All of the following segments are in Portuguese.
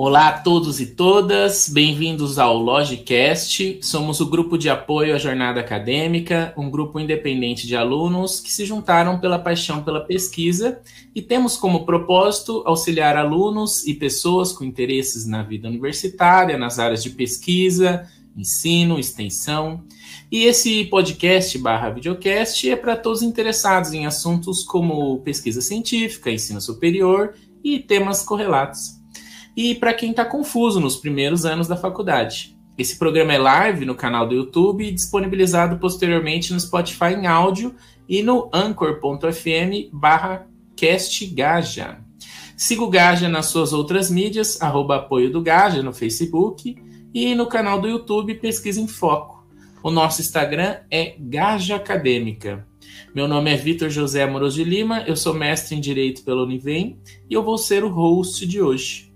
Olá a todos e todas, bem-vindos ao Logicast. Somos o grupo de apoio à jornada acadêmica, um grupo independente de alunos que se juntaram pela paixão pela pesquisa e temos como propósito auxiliar alunos e pessoas com interesses na vida universitária, nas áreas de pesquisa, ensino, extensão. E esse podcast barra videocast é para todos interessados em assuntos como pesquisa científica, ensino superior e temas correlatos e para quem está confuso nos primeiros anos da faculdade. Esse programa é live no canal do YouTube e disponibilizado posteriormente no Spotify em áudio e no anchor.fm barra castgaja. Siga o Gaja nas suas outras mídias, arroba apoio do Gaja no Facebook e no canal do YouTube Pesquisa em Foco. O nosso Instagram é Gaja Acadêmica. Meu nome é Vitor José Amoroso de Lima, eu sou mestre em Direito pela Univem e eu vou ser o host de hoje.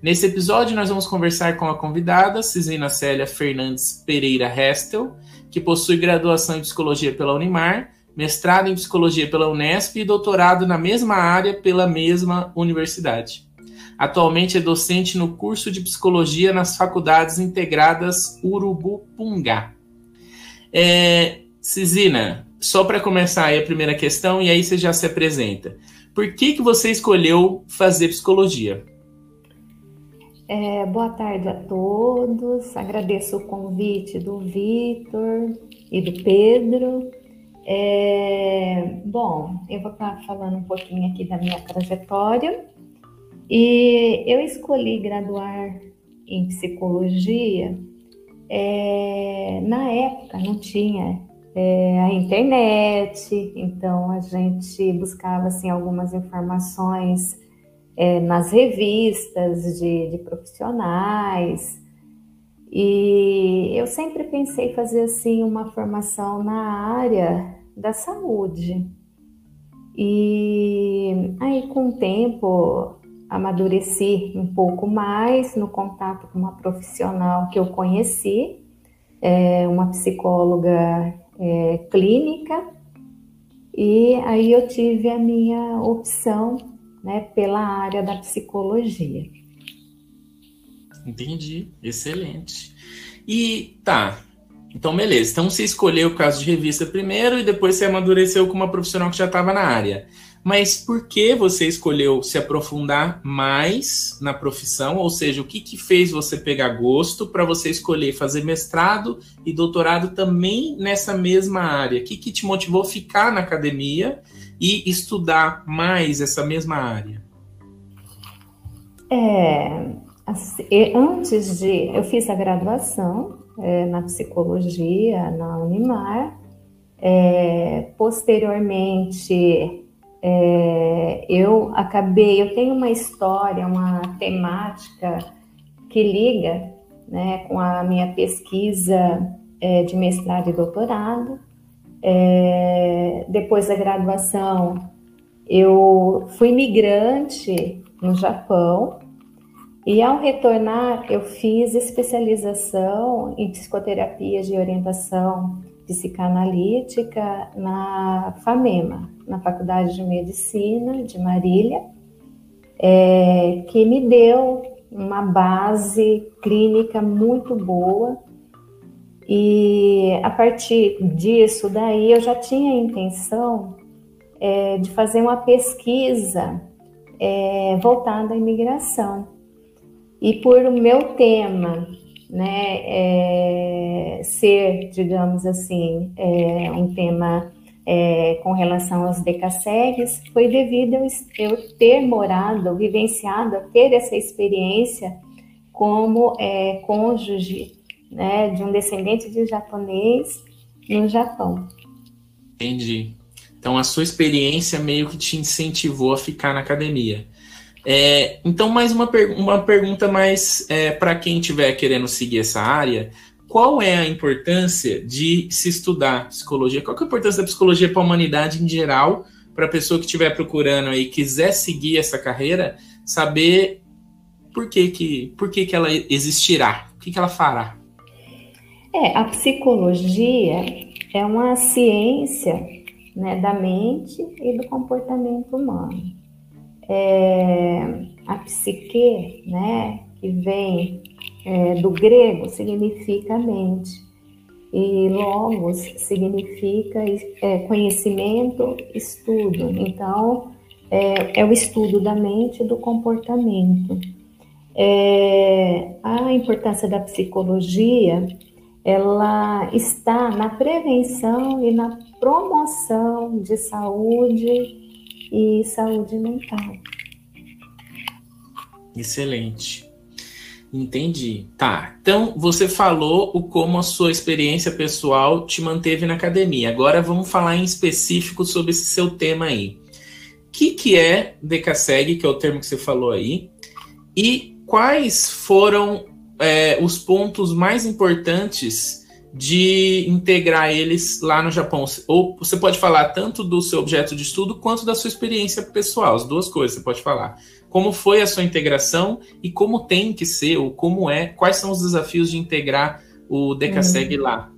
Nesse episódio, nós vamos conversar com a convidada, Cisina Célia Fernandes Pereira Restel, que possui graduação em Psicologia pela Unimar, mestrado em Psicologia pela Unesp e doutorado na mesma área pela mesma universidade. Atualmente é docente no curso de Psicologia nas Faculdades Integradas Urubupungá. É, Cisina, só para começar aí a primeira questão, e aí você já se apresenta. Por que, que você escolheu fazer psicologia? É, boa tarde a todos. Agradeço o convite do Vitor e do Pedro. É, bom, eu vou estar falando um pouquinho aqui da minha trajetória. E eu escolhi graduar em psicologia. É, na época não tinha é, a internet, então a gente buscava assim algumas informações é, nas revistas de, de profissionais. E eu sempre pensei fazer assim uma formação na área da saúde. E aí com o tempo amadureci um pouco mais no contato com uma profissional que eu conheci, é, uma psicóloga é, clínica, e aí eu tive a minha opção né, pela área da psicologia. Entendi, excelente. E tá, então beleza. Então você escolheu o caso de revista primeiro e depois você amadureceu com uma profissional que já estava na área. Mas por que você escolheu se aprofundar mais na profissão? Ou seja, o que, que fez você pegar gosto para você escolher fazer mestrado e doutorado também nessa mesma área? O que, que te motivou a ficar na academia e estudar mais essa mesma área? É, assim, antes de. Eu fiz a graduação é, na psicologia na Unimar. É, posteriormente, é, eu acabei. Eu tenho uma história, uma temática que liga né, com a minha pesquisa é, de mestrado e doutorado. É, depois da graduação, eu fui migrante no Japão e ao retornar eu fiz especialização em psicoterapias de orientação psicanalítica na FAMEMA, na Faculdade de Medicina de Marília, é, que me deu uma base clínica muito boa e a partir disso, daí eu já tinha a intenção é, de fazer uma pesquisa é, voltada à imigração. E por o meu tema né, é, ser, digamos assim, é, um tema é, com relação aos decassegues, foi devido eu, eu ter morado, vivenciado, ter essa experiência como é, cônjuge né, de um descendente de japonês no Japão. Entendi. Então a sua experiência meio que te incentivou a ficar na academia. É, então, mais uma, per uma pergunta mais é, para quem estiver querendo seguir essa área. Qual é a importância de se estudar psicologia? Qual é a importância da psicologia para a humanidade em geral, para a pessoa que estiver procurando e quiser seguir essa carreira, saber por que, que, por que, que ela existirá, o que, que ela fará? É, a psicologia é uma ciência né, da mente e do comportamento humano. É, a psique, né, que vem é, do grego, significa mente. E logos significa é, conhecimento, estudo. Então, é, é, o estudo da mente e do comportamento. É, a importância da psicologia, ela está na prevenção e na promoção de saúde e saúde mental. Excelente. Entendi. Tá. Então, você falou o como a sua experiência pessoal te manteve na academia. Agora vamos falar em específico sobre esse seu tema aí. O que, que é DECASEG, que é o termo que você falou aí, e quais foram é, os pontos mais importantes de integrar eles lá no Japão? Ou você pode falar tanto do seu objeto de estudo quanto da sua experiência pessoal, as duas coisas você pode falar. Como foi a sua integração e como tem que ser, ou como é, quais são os desafios de integrar o DECASEG hum. lá?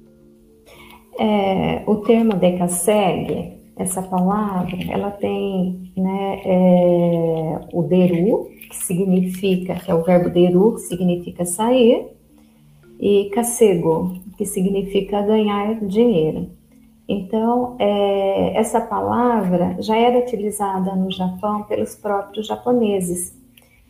É, o termo DECASEG, essa palavra, ela tem né, é, o deru, que significa, que é o verbo deru, que significa sair, e kasego, que significa ganhar dinheiro. Então, é, essa palavra já era utilizada no Japão pelos próprios japoneses,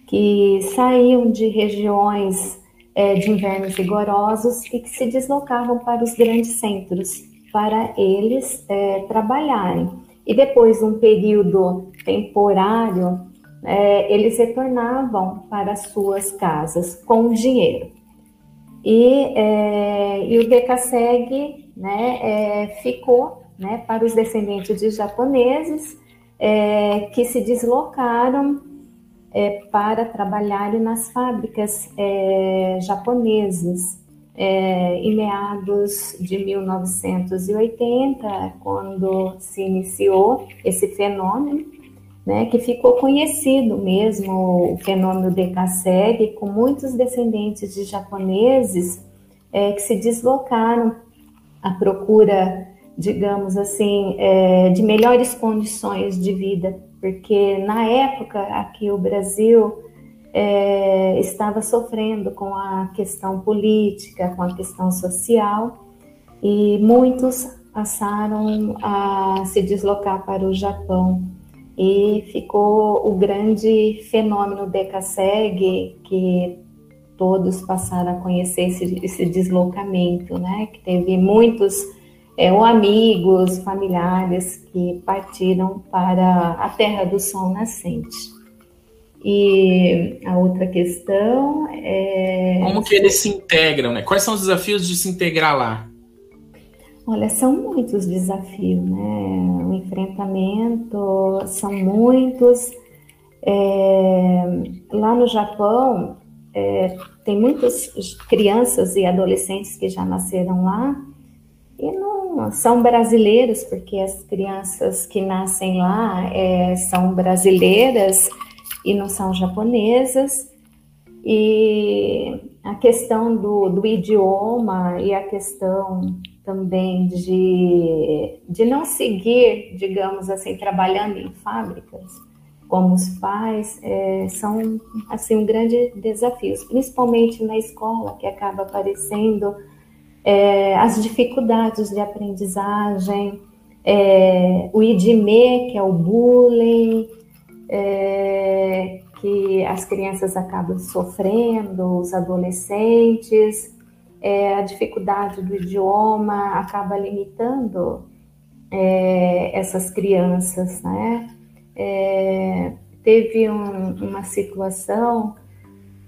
que saíam de regiões é, de invernos rigorosos e que se deslocavam para os grandes centros para eles é, trabalharem. E depois de um período temporário, é, eles retornavam para suas casas com dinheiro. E, é, e o Dekaseg né, é, ficou né, para os descendentes de japoneses é, que se deslocaram é, para trabalharem nas fábricas japonesas é, em meados de 1980, quando se iniciou esse fenômeno né, que ficou conhecido mesmo o fenômeno Dekaseg, com muitos descendentes de japoneses é, que se deslocaram à procura, digamos assim, é, de melhores condições de vida, porque na época aqui o Brasil é, estava sofrendo com a questão política, com a questão social, e muitos passaram a se deslocar para o Japão e ficou o grande fenômeno Decaseg, que todos passaram a conhecer esse, esse deslocamento, né? Que teve muitos é, ou amigos, familiares que partiram para a Terra do Sol Nascente. E a outra questão é. Como que eles se integram, né? Quais são os desafios de se integrar lá? Olha, são muitos desafios, né? O enfrentamento são muitos. É, lá no Japão, é, tem muitas crianças e adolescentes que já nasceram lá e não são brasileiros, porque as crianças que nascem lá é, são brasileiras e não são japonesas. E a questão do, do idioma e a questão também de, de não seguir, digamos assim, trabalhando em fábricas, como os pais, é, são assim um grande desafio, principalmente na escola, que acaba aparecendo é, as dificuldades de aprendizagem, é, o IDME, que é o bullying, é, que as crianças acabam sofrendo, os adolescentes, é, a dificuldade do idioma acaba limitando é, essas crianças, né? É, teve um, uma situação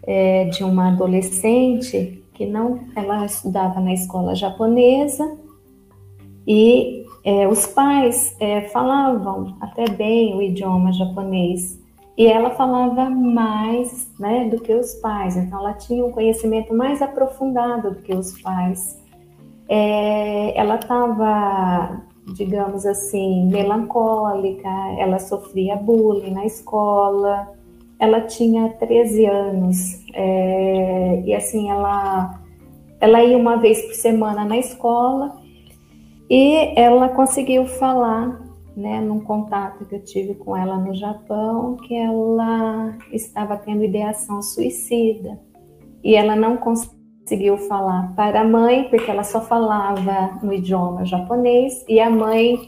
é, de uma adolescente que não, ela estudava na escola japonesa e é, os pais é, falavam até bem o idioma japonês, e ela falava mais né, do que os pais, então ela tinha um conhecimento mais aprofundado do que os pais. É, ela estava, digamos assim, melancólica, ela sofria bullying na escola, ela tinha 13 anos, é, e assim, ela, ela ia uma vez por semana na escola e ela conseguiu falar né, num contato que eu tive com ela no Japão, que ela estava tendo ideação suicida. e ela não conseguiu falar para a mãe, porque ela só falava no idioma japonês e a mãe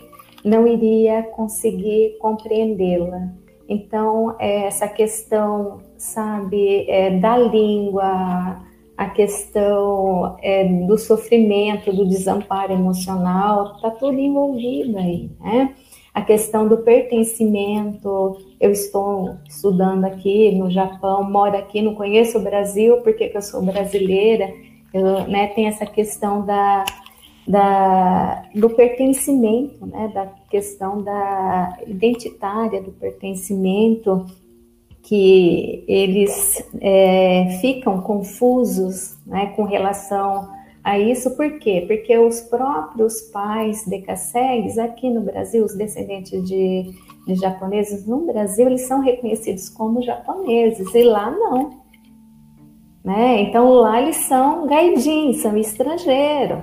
não iria conseguir compreendê-la. Então, essa questão, sabe, é, da língua, a questão é, do sofrimento, do desamparo emocional, está tudo envolvido aí, né? A questão do pertencimento, eu estou estudando aqui no Japão, moro aqui, não conheço o Brasil, porque eu sou brasileira, eu, né, tem essa questão da, da, do pertencimento, né, da questão da identitária do pertencimento, que eles é, ficam confusos né, com relação a isso, por quê? Porque os próprios pais de Kassegs, aqui no Brasil, os descendentes de, de japoneses no Brasil, eles são reconhecidos como japoneses, e lá não. Né? Então lá eles são gaidins, são estrangeiros.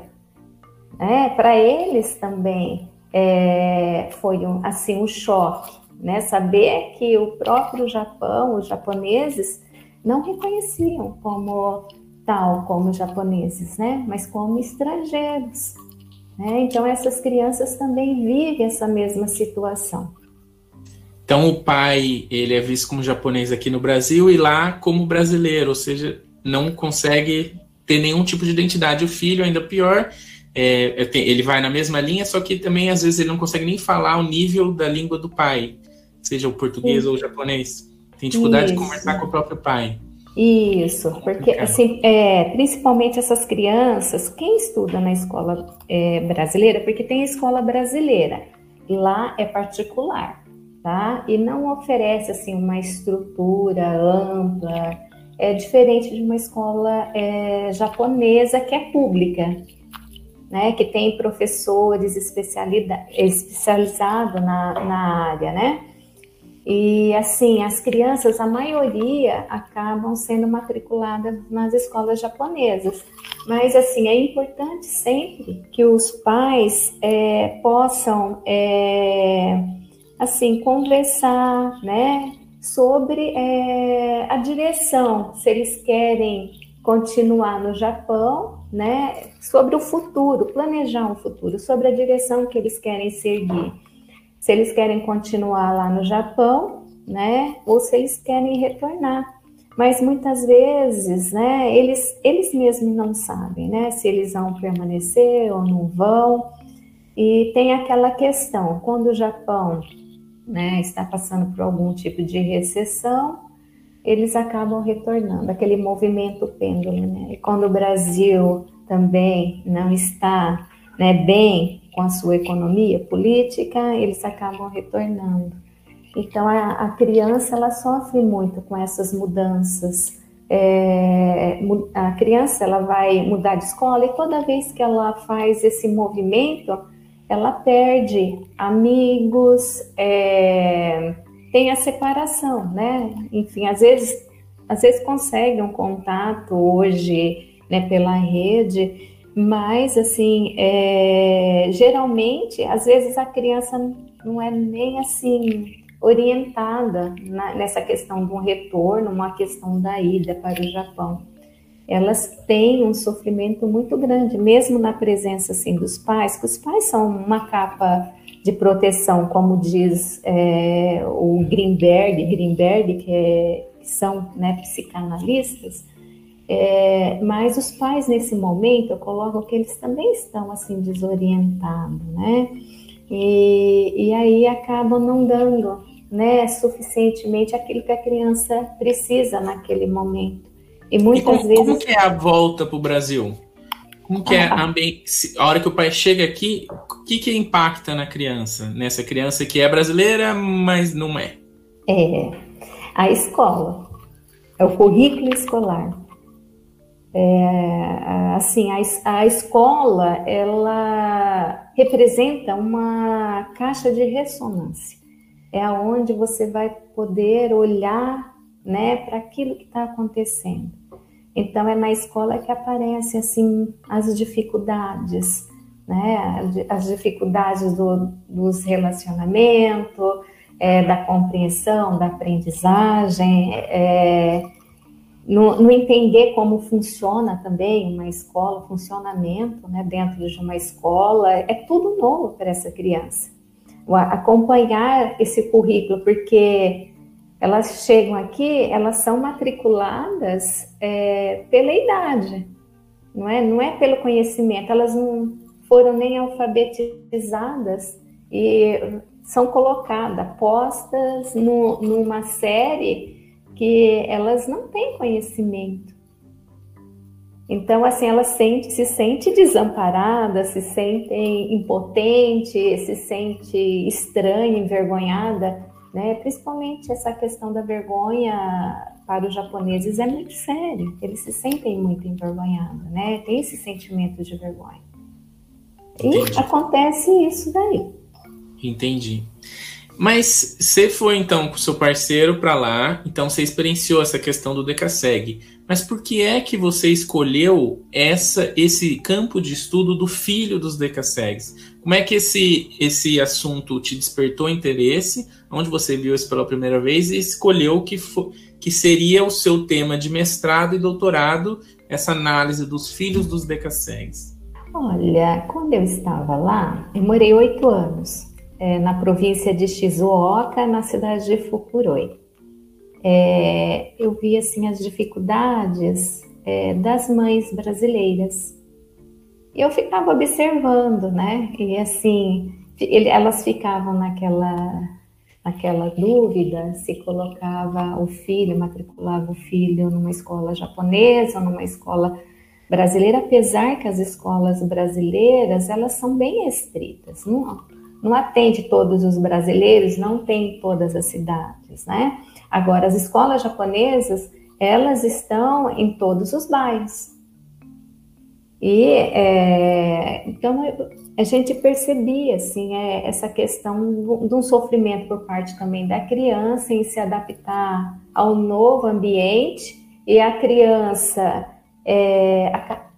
Né? Para eles também é, foi um, assim um choque né? Saber que o próprio Japão, os japoneses, não reconheciam como tal, como japoneses, né? Mas como estrangeiros. Né? Então, essas crianças também vivem essa mesma situação. Então, o pai, ele é visto como japonês aqui no Brasil e lá como brasileiro, ou seja, não consegue ter nenhum tipo de identidade. O filho, ainda pior, é, ele vai na mesma linha, só que também às vezes ele não consegue nem falar o nível da língua do pai seja o português Sim. ou o japonês. Tem dificuldade Isso. de conversar com o próprio pai. Isso, porque assim, é, principalmente essas crianças, quem estuda na escola é, brasileira, porque tem a escola brasileira, lá é particular, tá? E não oferece assim uma estrutura ampla, é diferente de uma escola é, japonesa que é pública, né? Que tem professores especializados na, na área, né? E assim, as crianças, a maioria acabam sendo matriculadas nas escolas japonesas. Mas assim, é importante sempre que os pais é, possam é, assim conversar, né, sobre é, a direção, se eles querem continuar no Japão, né, sobre o futuro, planejar um futuro, sobre a direção que eles querem seguir se eles querem continuar lá no Japão, né, ou se eles querem retornar. Mas muitas vezes, né, eles, eles mesmos não sabem, né, se eles vão permanecer ou não vão. E tem aquela questão, quando o Japão, né, está passando por algum tipo de recessão, eles acabam retornando, aquele movimento pêndulo, né? E quando o Brasil também não está né, bem com a sua economia política, eles acabam retornando. Então a, a criança ela sofre muito com essas mudanças. É, a criança ela vai mudar de escola e toda vez que ela faz esse movimento, ela perde amigos, é, tem a separação, né? Enfim, às vezes, às vezes consegue um contato hoje, né, pela rede, mas, assim, é, geralmente, às vezes a criança não é nem assim orientada na, nessa questão do retorno, uma questão da ida para o Japão. Elas têm um sofrimento muito grande, mesmo na presença assim dos pais, que os pais são uma capa de proteção, como diz é, o Greenberg, Greenberg que, é, são né, psicanalistas, é, mas os pais, nesse momento, eu coloco que eles também estão assim desorientados, né? E, e aí acabam não dando né, suficientemente aquilo que a criança precisa naquele momento. E muitas e como, vezes. Como que é a volta para o Brasil? Como que é ah, a, a hora que o pai chega aqui, o que, que impacta na criança? Nessa criança que é brasileira, mas não é? É a escola, é o currículo escolar. É, assim, a, a escola, ela representa uma caixa de ressonância. É aonde você vai poder olhar, né, para aquilo que está acontecendo. Então, é na escola que aparecem, assim, as dificuldades, né, as dificuldades do, dos relacionamentos, é, da compreensão, da aprendizagem, é, no, no, entender como funciona também uma escola, funcionamento né, dentro de uma escola, é tudo novo para essa criança. Acompanhar esse currículo, porque elas chegam aqui, elas são matriculadas é, pela idade, não é? Não é pelo conhecimento, elas não foram nem alfabetizadas e são colocadas, postas no, numa série que elas não têm conhecimento. Então, assim, ela sente, se sente desamparada, se sente impotente, se sente estranha, envergonhada, né? Principalmente essa questão da vergonha para os japoneses é muito sério. Eles se sentem muito envergonhados, né? Tem esse sentimento de vergonha. Entendi. E acontece isso daí. Entendi. Mas você foi então com seu parceiro para lá, então você experienciou essa questão do Decaseg. Mas por que é que você escolheu essa esse campo de estudo do filho dos Decasegs? Como é que esse esse assunto te despertou interesse? Onde você viu isso pela primeira vez e escolheu que que seria o seu tema de mestrado e doutorado, essa análise dos filhos dos Decasegs? Olha, quando eu estava lá, eu morei oito anos é, na província de Shizuoka, na cidade de Fukuroi. É, eu vi assim as dificuldades é, das mães brasileiras. Eu ficava observando, né? E assim, ele, elas ficavam naquela naquela dúvida se colocava o filho, matriculava o filho numa escola japonesa, numa escola brasileira, apesar que as escolas brasileiras elas são bem estritas, não, não atende todos os brasileiros, não tem todas as cidades, né? Agora, as escolas japonesas, elas estão em todos os bairros. E é, então a gente percebia assim é, essa questão de um sofrimento por parte também da criança em se adaptar ao novo ambiente e a criança é,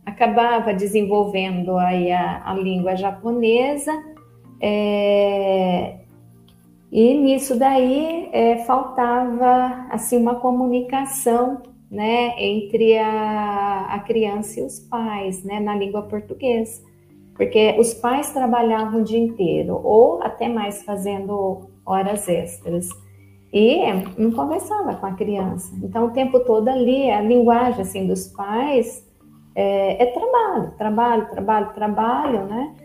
acabava desenvolvendo aí a, a língua japonesa é, e nisso daí é, faltava assim uma comunicação né, entre a, a criança e os pais né, na língua portuguesa. Porque os pais trabalhavam o dia inteiro, ou até mais fazendo horas extras. E não conversava com a criança. Então, o tempo todo ali, a linguagem assim, dos pais é, é trabalho, trabalho, trabalho, trabalho, né?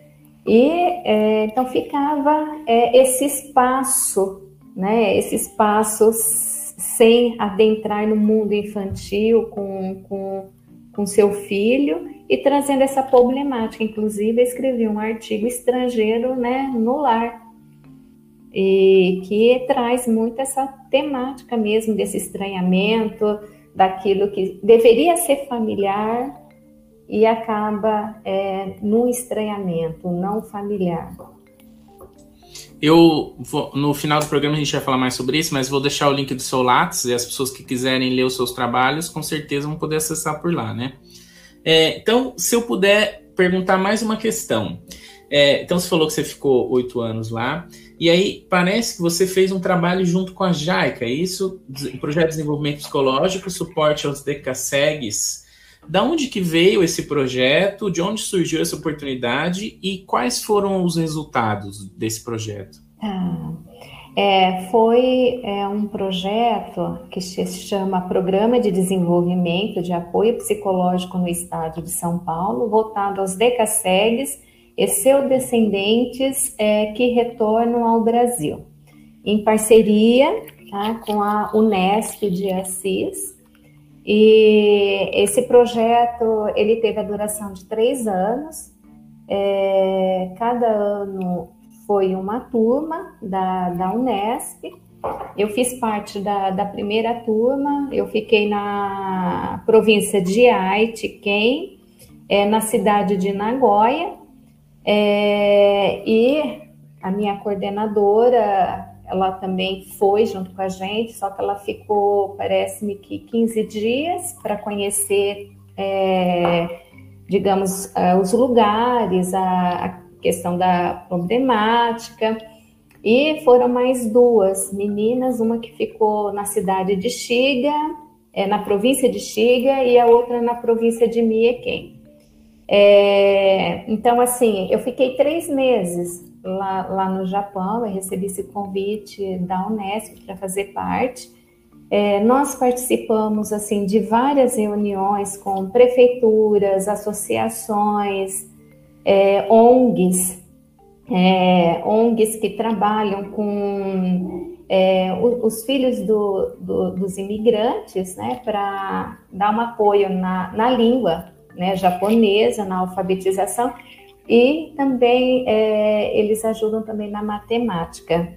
E é, então ficava é, esse espaço, né, esse espaço sem adentrar no mundo infantil com, com, com seu filho e trazendo essa problemática. Inclusive, escrevi um artigo estrangeiro né, no lar, e que traz muito essa temática mesmo desse estranhamento, daquilo que deveria ser familiar e acaba é, num estranhamento não familiar. Eu vou, no final do programa a gente vai falar mais sobre isso, mas vou deixar o link do seu Lattes e as pessoas que quiserem ler os seus trabalhos com certeza vão poder acessar por lá, né? É, então, se eu puder perguntar mais uma questão. É, então, você falou que você ficou oito anos lá, e aí parece que você fez um trabalho junto com a JAICA, é isso? Projeto de Desenvolvimento Psicológico, Suporte aos DECASEGs, da onde que veio esse projeto? De onde surgiu essa oportunidade e quais foram os resultados desse projeto? Ah, é, foi é, um projeto que se chama Programa de Desenvolvimento de Apoio Psicológico no Estado de São Paulo, voltado aos decassegues e seus descendentes é, que retornam ao Brasil, em parceria tá, com a Unesp de Assis, e esse projeto ele teve a duração de três anos. É, cada ano foi uma turma da, da Unesp. Eu fiz parte da, da primeira turma. Eu fiquei na província de Aitken, é, na cidade de Nagoya. É, e a minha coordenadora ela também foi junto com a gente, só que ela ficou, parece-me que 15 dias para conhecer, é, digamos, os lugares, a, a questão da problemática. E foram mais duas meninas, uma que ficou na cidade de Xiga é na província de Xiga e a outra na província de Miequém. É, então, assim, eu fiquei três meses lá, lá no Japão, eu recebi esse convite da Unesco para fazer parte. É, nós participamos assim de várias reuniões com prefeituras, associações, é, ONGs, é, ONGs que trabalham com é, os, filhos do, do, dos imigrantes, né, para dar um apoio na, na língua né, japonesa, na alfabetização, e também é, eles ajudam também na matemática.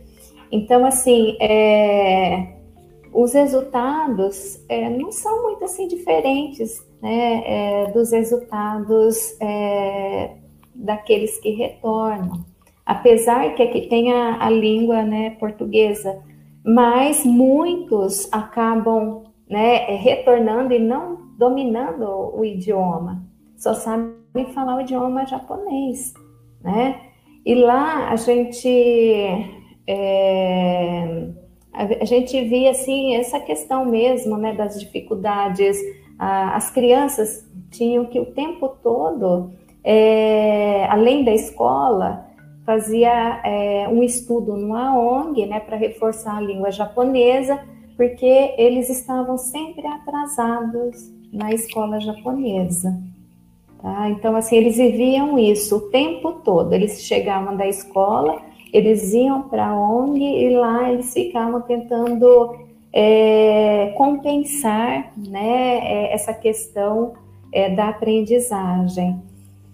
Então, assim, é, os resultados é, não são muito assim diferentes né, é, dos resultados é, daqueles que retornam. Apesar que aqui tem a, a língua né, portuguesa, mas muitos acabam né, retornando e não dominando o idioma, só sabem falar o idioma japonês, né? E lá a gente é, a, gente via assim essa questão mesmo, né, das dificuldades. as crianças tinham que o tempo todo, é, além da escola, fazia é, um estudo numa ONG, né, para reforçar a língua japonesa, porque eles estavam sempre atrasados na escola japonesa. Tá? Então, assim, eles viviam isso o tempo todo. Eles chegavam da escola, eles iam para a ONG e lá eles ficavam tentando é, compensar né, é, essa questão é, da aprendizagem.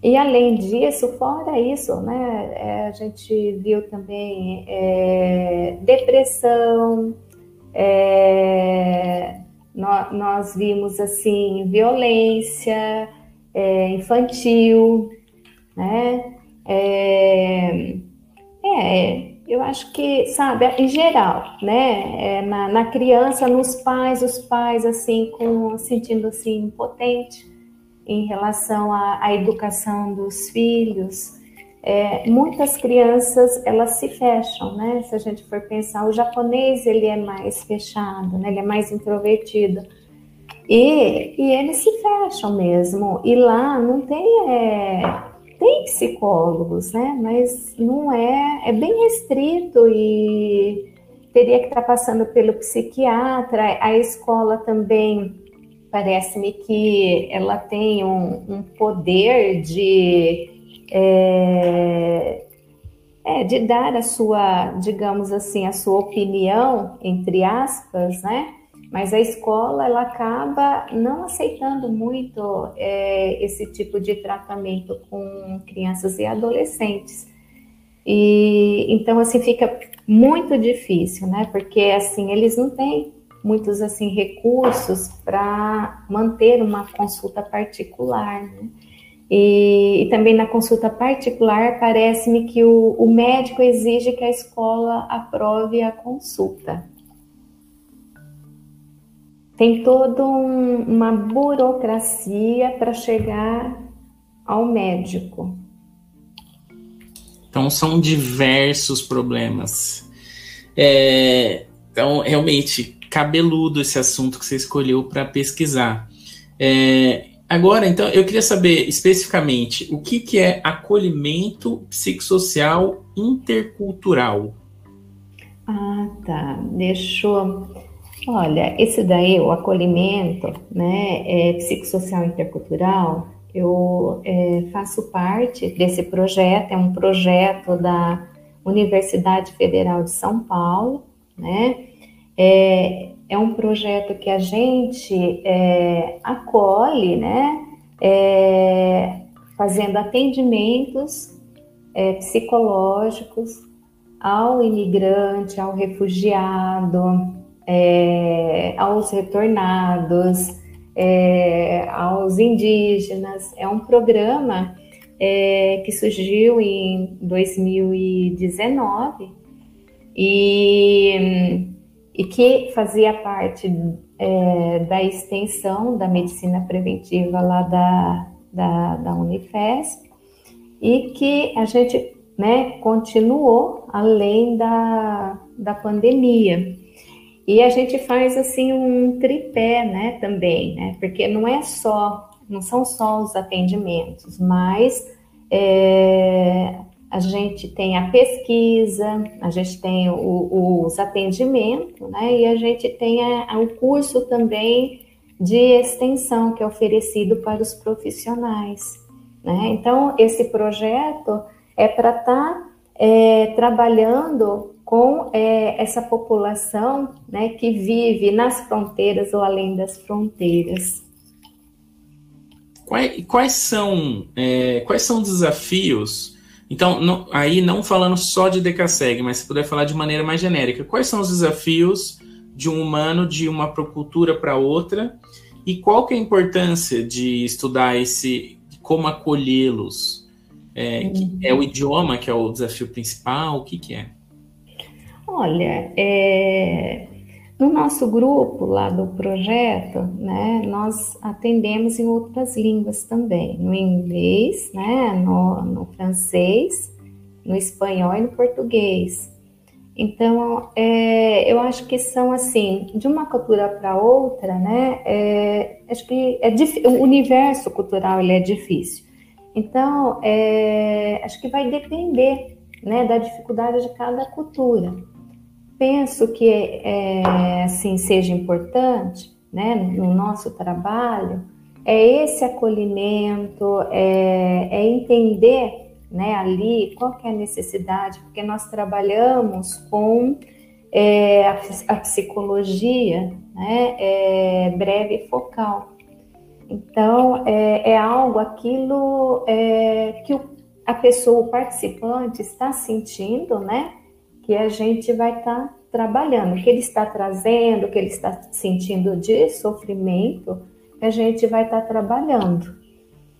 E além disso, fora isso, né, é, a gente viu também é, depressão, é, nós, nós, vimos assim violência é, infantil, né? É, é, eu acho que, sabe, em geral, né? É, na, na criança, nos pais, os pais assim com sentindo assim impotente em relação à, à educação dos filhos. É, muitas crianças elas se fecham, né? Se a gente for pensar, o japonês ele é mais fechado, né? Ele é mais introvertido e, e eles se fecham mesmo. E lá não tem é, tem psicólogos, né? Mas não é é bem restrito e teria que estar passando pelo psiquiatra. A escola também parece-me que ela tem um, um poder de, é, é, de dar a sua, digamos assim, a sua opinião, entre aspas, né? Mas a escola ela acaba não aceitando muito é, esse tipo de tratamento com crianças e adolescentes. E então assim fica muito difícil, né? Porque assim eles não têm muitos assim recursos para manter uma consulta particular. Né? E, e, também na consulta particular, parece-me que o, o médico exige que a escola aprove a consulta. Tem toda um, uma burocracia para chegar ao médico. Então, são diversos problemas. É, então, realmente, cabeludo esse assunto que você escolheu para pesquisar. É, agora, então, eu queria saber especificamente o que, que é acolhimento psicossocial intercultural. Ah, tá. Deixou. Olha, esse daí, o acolhimento né, é, psicossocial intercultural, eu é, faço parte desse projeto, é um projeto da Universidade Federal de São Paulo, né? É, é um projeto que a gente é, acolhe, né? É, fazendo atendimentos é, psicológicos ao imigrante, ao refugiado, é, aos retornados, é, aos indígenas. É um programa é, que surgiu em 2019 e e que fazia parte é, da extensão da medicina preventiva lá da, da, da Unifesp e que a gente né, continuou além da, da pandemia. E a gente faz assim um tripé, né, também, né? Porque não é só, não são só os atendimentos, mas é, a gente tem a pesquisa, a gente tem o, os atendimentos, né? E a gente tem o curso também de extensão que é oferecido para os profissionais. Né? Então, esse projeto é para estar tá, é, trabalhando com é, essa população né, que vive nas fronteiras ou além das fronteiras. Quais, quais são, é, quais são os desafios? Então, não, aí não falando só de DKSEG, mas se puder falar de maneira mais genérica, quais são os desafios de um humano de uma cultura para outra e qual que é a importância de estudar esse, como acolhê-los? É, uhum. é o idioma que é o desafio principal? O que, que é? Olha, é, no nosso grupo lá do projeto, né, nós atendemos em outras línguas também, no inglês, né, no, no francês, no espanhol e no português. Então, é, eu acho que são assim, de uma cultura para outra, né? É, acho que é o universo cultural ele é difícil. Então, é, acho que vai depender, né, da dificuldade de cada cultura penso que é, assim seja importante, né, no nosso trabalho, é esse acolhimento, é, é entender, né, ali qual é a necessidade, porque nós trabalhamos com é, a, a, psicologia, né, é, breve e focal. Então, é, é algo, aquilo é, que o, a pessoa, o participante está sentindo, né, que a gente vai estar tá trabalhando, o que ele está trazendo, o que ele está sentindo de sofrimento, a gente vai estar tá trabalhando.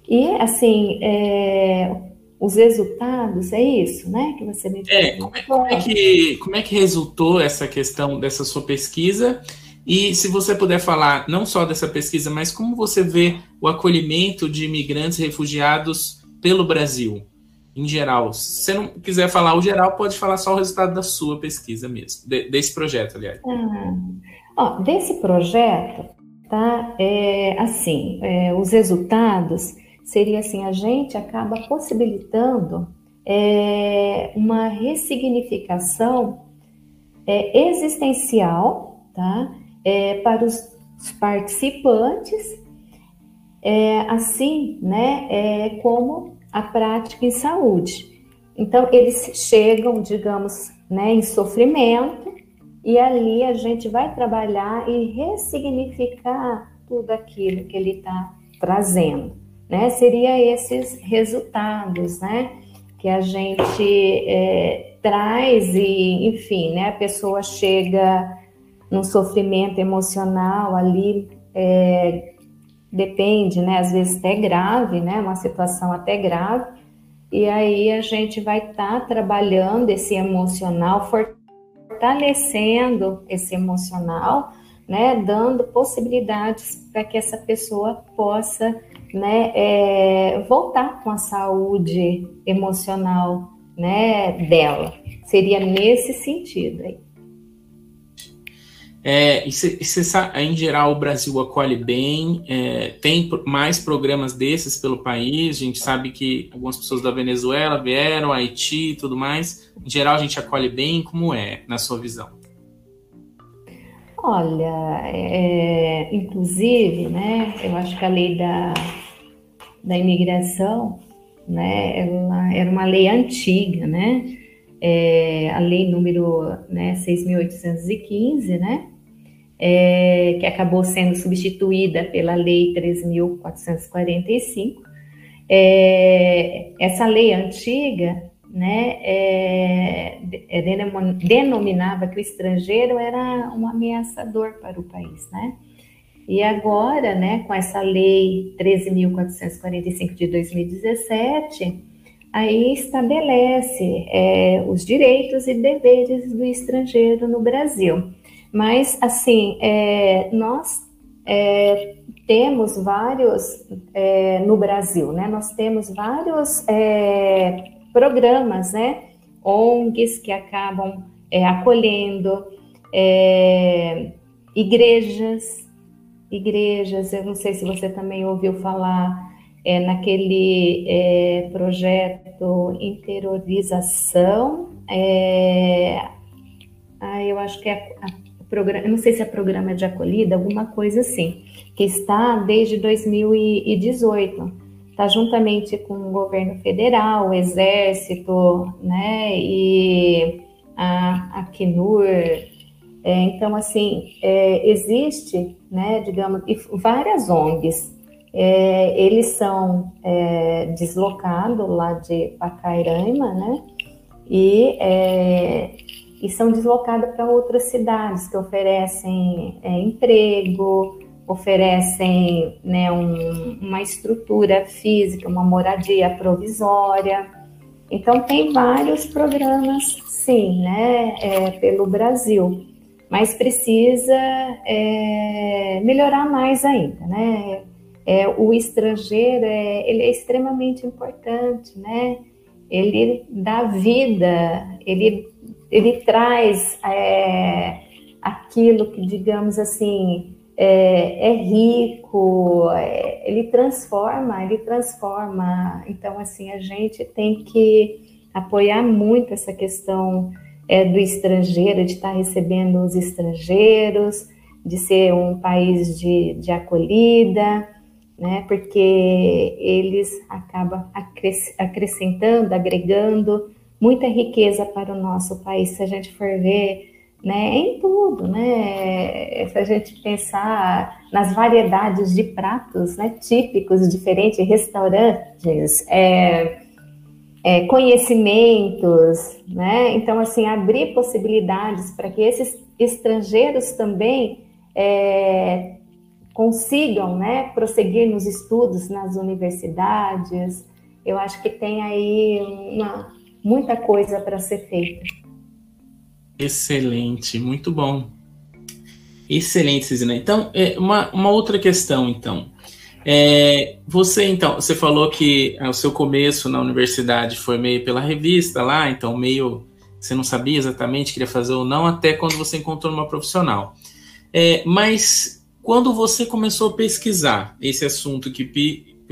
E, assim, é, os resultados, é isso, né? Que você me é, como é, como é, que, como é que resultou essa questão dessa sua pesquisa? E se você puder falar não só dessa pesquisa, mas como você vê o acolhimento de imigrantes refugiados pelo Brasil? Em geral. Se você não quiser falar o geral, pode falar só o resultado da sua pesquisa mesmo, de, desse projeto, aliás. Ah, ó, desse projeto, tá? É, assim, é, os resultados seria assim, a gente acaba possibilitando é, uma ressignificação é, existencial, tá? É, para os, os participantes, é, assim, né? Como a prática em saúde. Então, eles chegam, digamos, né, em sofrimento, e ali a gente vai trabalhar e ressignificar tudo aquilo que ele está trazendo. Né? Seria esses resultados, né? Que a gente é, traz e, enfim, né? A pessoa chega num sofrimento emocional ali é, depende, né? Às vezes até grave, né? Uma situação até grave. E aí a gente vai estar tá trabalhando esse emocional, fortalecendo esse emocional, né? Dando possibilidades para que essa pessoa possa, né? É, voltar com a saúde emocional, né? Dela. Seria nesse sentido aí. É, e em geral, o Brasil acolhe bem, é, tem mais programas desses pelo país. A gente sabe que algumas pessoas da Venezuela vieram, Haiti e tudo mais. Em geral, a gente acolhe bem. Como é, na sua visão? Olha, é, inclusive, né, eu acho que a lei da, da imigração, né, ela era uma lei antiga, né, é, a lei número né, 6.815, né, é, que acabou sendo substituída pela lei 3.445. É, essa lei antiga né, é, é denominava que o estrangeiro era um ameaçador para o país, né? E agora, né, com essa lei 13.445 de 2017, aí estabelece é, os direitos e deveres do estrangeiro no Brasil. Mas, assim, é, nós é, temos vários, é, no Brasil, né? Nós temos vários é, programas, né? ONGs que acabam é, acolhendo, é, igrejas, igrejas, eu não sei se você também ouviu falar é, naquele é, projeto interiorização, é, ah, eu acho que é a, programa, eu não sei se é programa de acolhida, alguma coisa assim, que está desde 2018, está juntamente com o governo federal, o exército, né, e a, a Acnur, é, então, assim, é, existe, né, digamos, várias ONGs. É, eles são é, deslocados lá de Pacairaima, né, e, é, e são deslocados para outras cidades que oferecem é, emprego, oferecem né, um, uma estrutura física, uma moradia provisória. Então, tem vários programas, sim, né, é, pelo Brasil mas precisa é, melhorar mais ainda, né? É, o estrangeiro é, ele é extremamente importante, né? Ele dá vida, ele, ele traz é, aquilo que, digamos assim, é, é rico, é, ele transforma, ele transforma. Então, assim, a gente tem que apoiar muito essa questão é, do estrangeiro, de estar recebendo os estrangeiros, de ser um país de, de acolhida, né? Porque eles acabam acrescentando, agregando muita riqueza para o nosso país, se a gente for ver, né, em tudo, né? Se a gente pensar nas variedades de pratos, né, típicos, diferentes, restaurantes, é, é, conhecimentos, né? Então, assim, abrir possibilidades para que esses estrangeiros também é, consigam, né, prosseguir nos estudos nas universidades. Eu acho que tem aí uma, muita coisa para ser feita. Excelente, muito bom. Excelente, Cisina. Então, é, uma, uma outra questão, então. É, você, então, você falou que é, o seu começo na universidade foi meio pela revista lá, então meio você não sabia exatamente queria fazer ou não, até quando você encontrou uma profissional. É, mas quando você começou a pesquisar esse assunto que,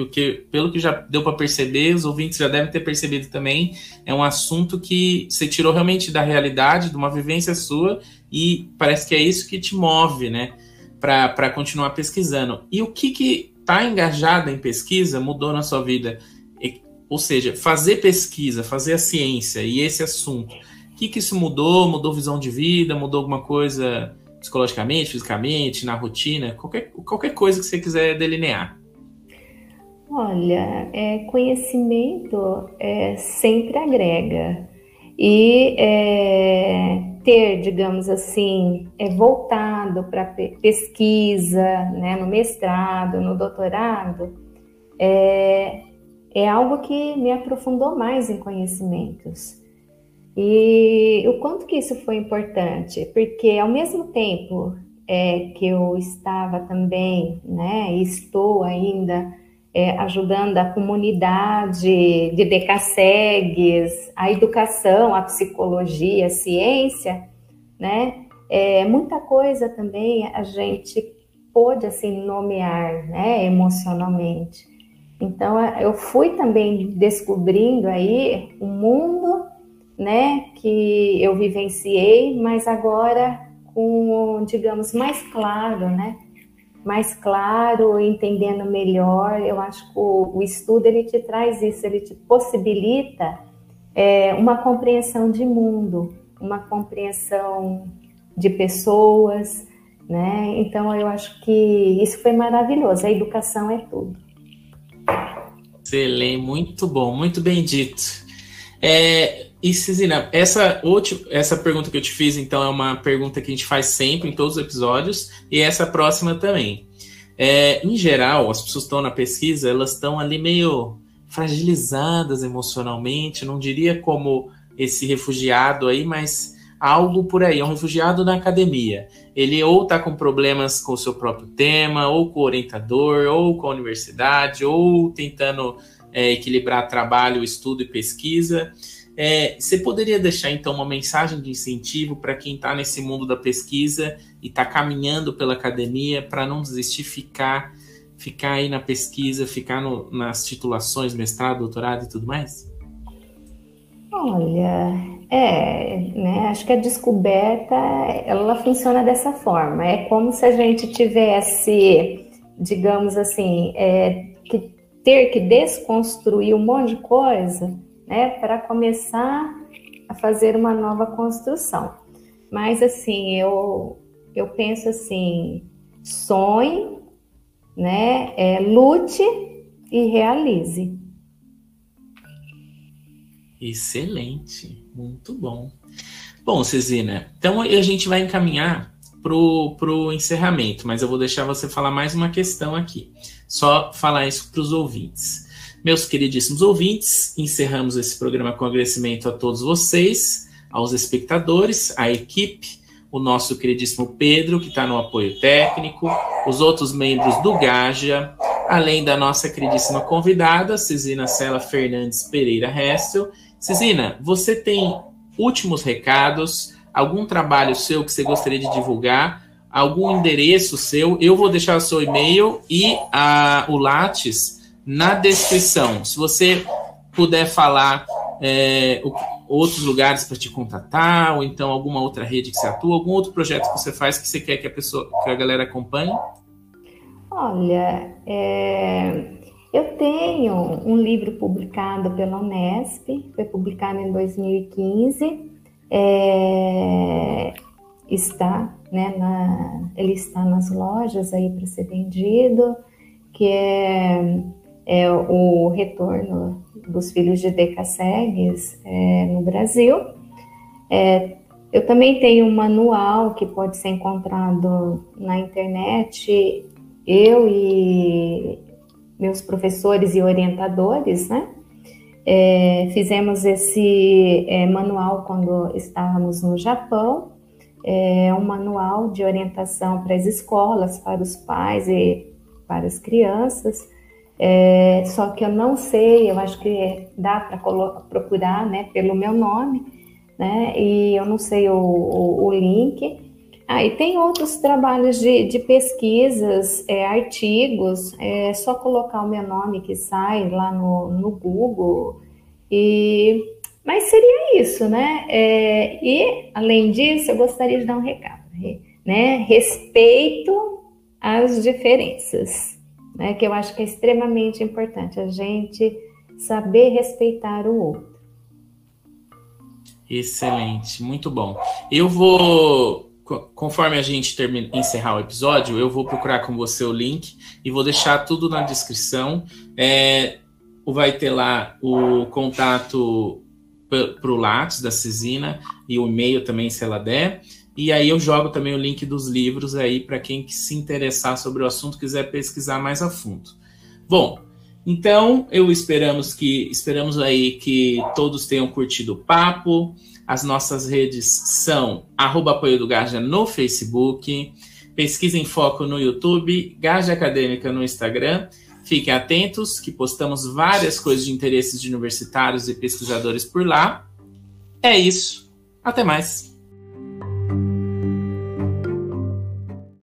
que pelo que já deu para perceber, os ouvintes já devem ter percebido também, é um assunto que você tirou realmente da realidade, de uma vivência sua, e parece que é isso que te move, né? Para continuar pesquisando. E o que, que tá engajada em pesquisa mudou na sua vida? Ou seja, fazer pesquisa, fazer a ciência e esse assunto, o que, que isso mudou? Mudou visão de vida? Mudou alguma coisa psicologicamente, fisicamente, na rotina? Qualquer, qualquer coisa que você quiser delinear. Olha, é, conhecimento é, sempre agrega. E é, ter, digamos assim, é voltado para pesquisa, né, no mestrado, no doutorado, é, é algo que me aprofundou mais em conhecimentos. E o quanto que isso foi importante, porque ao mesmo tempo é, que eu estava também, né, estou ainda é, ajudando a comunidade de decassegues, a educação, a psicologia, a ciência, né? É, muita coisa também a gente pôde assim nomear, né, emocionalmente. Então eu fui também descobrindo aí um mundo, né, que eu vivenciei, mas agora com, digamos, mais claro, né? Mais claro, entendendo melhor. Eu acho que o, o estudo ele te traz isso, ele te possibilita é, uma compreensão de mundo, uma compreensão de pessoas, né? Então eu acho que isso foi maravilhoso. A educação é tudo. Excelente, muito bom, muito bem dito. É, e Cisina, essa, última, essa pergunta que eu te fiz, então, é uma pergunta que a gente faz sempre em todos os episódios, e essa próxima também. É, em geral, as pessoas estão na pesquisa, elas estão ali meio fragilizadas emocionalmente, não diria como esse refugiado aí, mas algo por aí, é um refugiado na academia. Ele ou está com problemas com o seu próprio tema, ou com o orientador, ou com a universidade, ou tentando é, equilibrar trabalho, estudo e pesquisa. É, você poderia deixar então uma mensagem de incentivo para quem está nesse mundo da pesquisa e está caminhando pela academia para não desistir, ficar, ficar aí na pesquisa, ficar no, nas titulações, mestrado, doutorado e tudo mais? Olha, é, né? Acho que a descoberta ela funciona dessa forma. É como se a gente tivesse, digamos assim, é, que ter que desconstruir um monte de coisa, né, para começar a fazer uma nova construção. Mas assim, eu eu penso assim, sonhe, né, é, lute e realize. Excelente, muito bom. Bom, Cezina, então a gente vai encaminhar para o encerramento, mas eu vou deixar você falar mais uma questão aqui. Só falar isso para os ouvintes. Meus queridíssimos ouvintes, encerramos esse programa com agradecimento a todos vocês, aos espectadores, à equipe, o nosso queridíssimo Pedro, que está no apoio técnico, os outros membros do Gaja, além da nossa queridíssima convidada, Cezina Sela Fernandes Pereira Restel, Cezina, você tem últimos recados, algum trabalho seu que você gostaria de divulgar, algum endereço seu? Eu vou deixar o seu e-mail e a, o Lattes na descrição. Se você puder falar é, outros lugares para te contatar, ou então alguma outra rede que você atua, algum outro projeto que você faz que você quer que a pessoa, que a galera acompanhe? Olha, é, eu tenho um livro publicado pela Unesp, foi publicado em 2015, é, está, né, na, ele está nas lojas aí para ser vendido, que é, é, o retorno dos filhos de Decassegues é, no Brasil. É, eu também tenho um manual que pode ser encontrado na internet. Eu e meus professores e orientadores, né? É, fizemos esse é, manual quando estávamos no Japão, é um manual de orientação para as escolas, para os pais e para as crianças. É, só que eu não sei, eu acho que dá para procurar, né, pelo meu nome, né? E eu não sei o, o, o link. Ah, e tem outros trabalhos de, de pesquisas, é, artigos, é só colocar o meu nome que sai lá no, no Google. E, mas seria isso, né? É, e, além disso, eu gostaria de dar um recado, né? Respeito às diferenças, né? Que eu acho que é extremamente importante a gente saber respeitar o outro. Excelente, muito bom. Eu vou conforme a gente termina, encerrar o episódio, eu vou procurar com você o link e vou deixar tudo na descrição. É, vai ter lá o contato para o Lattes da Cisina e o e-mail também, se ela der. E aí eu jogo também o link dos livros aí para quem se interessar sobre o assunto quiser pesquisar mais a fundo. Bom, então eu esperamos que esperamos aí que todos tenham curtido o papo. As nossas redes são arroba apoio do Gaja no Facebook, Pesquisa em Foco no YouTube, Gaja Acadêmica no Instagram. Fiquem atentos que postamos várias coisas de interesses de universitários e pesquisadores por lá. É isso. Até mais.